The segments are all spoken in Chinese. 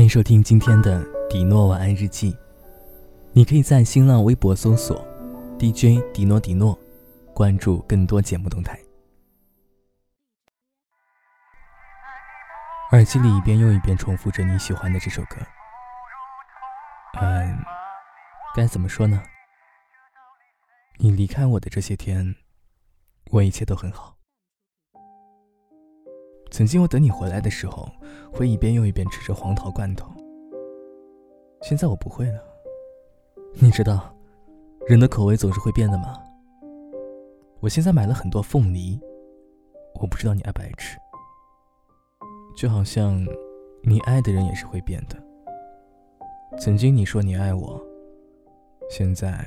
欢迎收听今天的迪诺晚安日记。你可以在新浪微博搜索 “DJ 迪诺迪诺”，关注更多节目动态。耳机里一遍又一遍重复着你喜欢的这首歌。嗯，该怎么说呢？你离开我的这些天，我一切都很好。曾经我等你回来的时候，会一遍又一遍吃着黄桃罐头。现在我不会了。你知道，人的口味总是会变的吗？我现在买了很多凤梨，我不知道你爱不爱吃。就好像，你爱的人也是会变的。曾经你说你爱我，现在，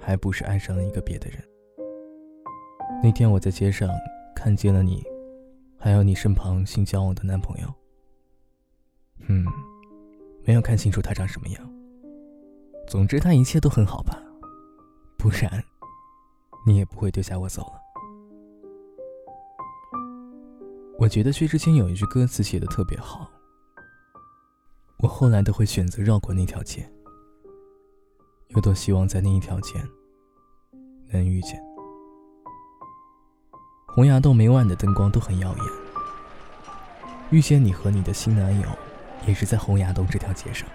还不是爱上了一个别的人。那天我在街上看见了你。还有你身旁新交往的男朋友，嗯，没有看清楚他长什么样。总之他一切都很好吧，不然，你也不会丢下我走了。我觉得薛之谦有一句歌词写的特别好，我后来都会选择绕过那条街，有多希望在那一条街能遇见。洪崖洞每晚的灯光都很耀眼。遇见你和你的新男友，也是在洪崖洞这条街上。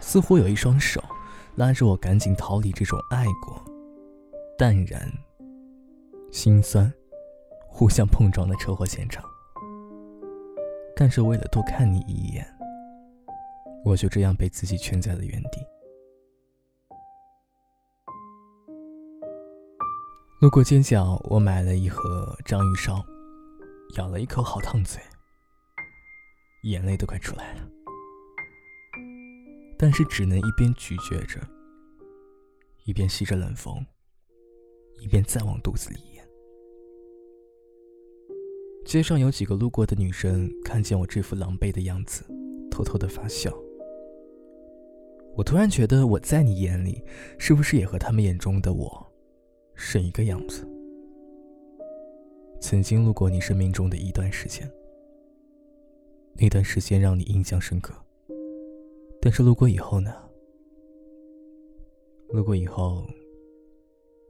似乎有一双手拉着我赶紧逃离这种爱过、淡然、心酸、互相碰撞的车祸现场。但是为了多看你一眼，我就这样被自己圈在了原地。路过街角，我买了一盒章鱼烧，咬了一口，好烫嘴，眼泪都快出来了。但是只能一边咀嚼着，一边吸着冷风，一边再往肚子里咽。街上有几个路过的女生看见我这副狼狈的样子，偷偷的发笑。我突然觉得，我在你眼里，是不是也和他们眼中的我？是一个样子。曾经路过你生命中的一段时间，那段时间让你印象深刻。但是路过以后呢？路过以后，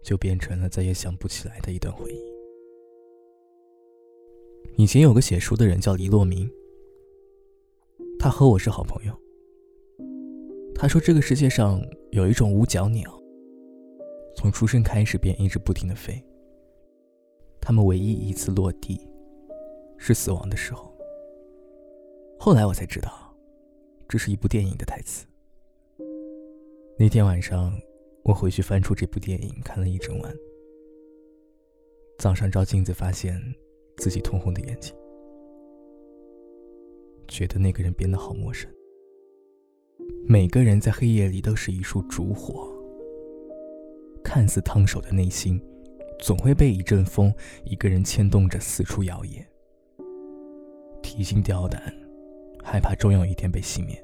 就变成了再也想不起来的一段回忆。以前有个写书的人叫黎洛明，他和我是好朋友。他说这个世界上有一种五角鸟。从出生开始便一直不停的飞。他们唯一一次落地，是死亡的时候。后来我才知道，这是一部电影的台词。那天晚上，我回去翻出这部电影看了一整晚。早上照镜子，发现自己通红的眼睛，觉得那个人变得好陌生。每个人在黑夜里都是一束烛火。看似烫手的内心，总会被一阵风、一个人牵动着四处摇曳。提心吊胆，害怕终有一天被熄灭。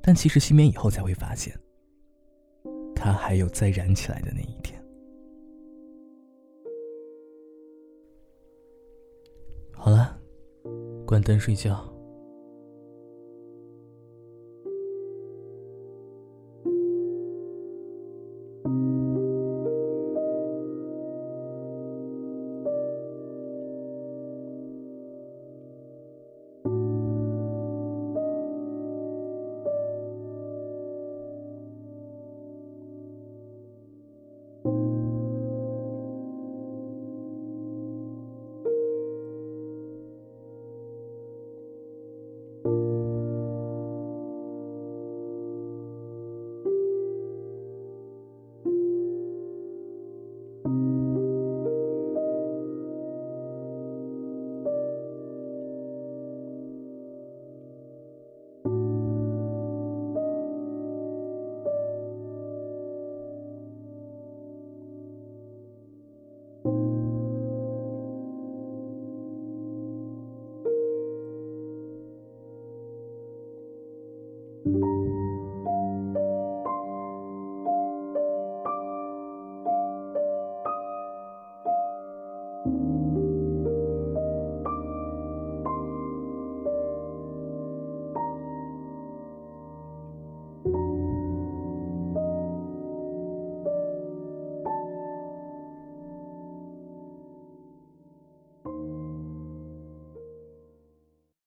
但其实熄灭以后才会发现，它还有再燃起来的那一天。好了，关灯睡觉。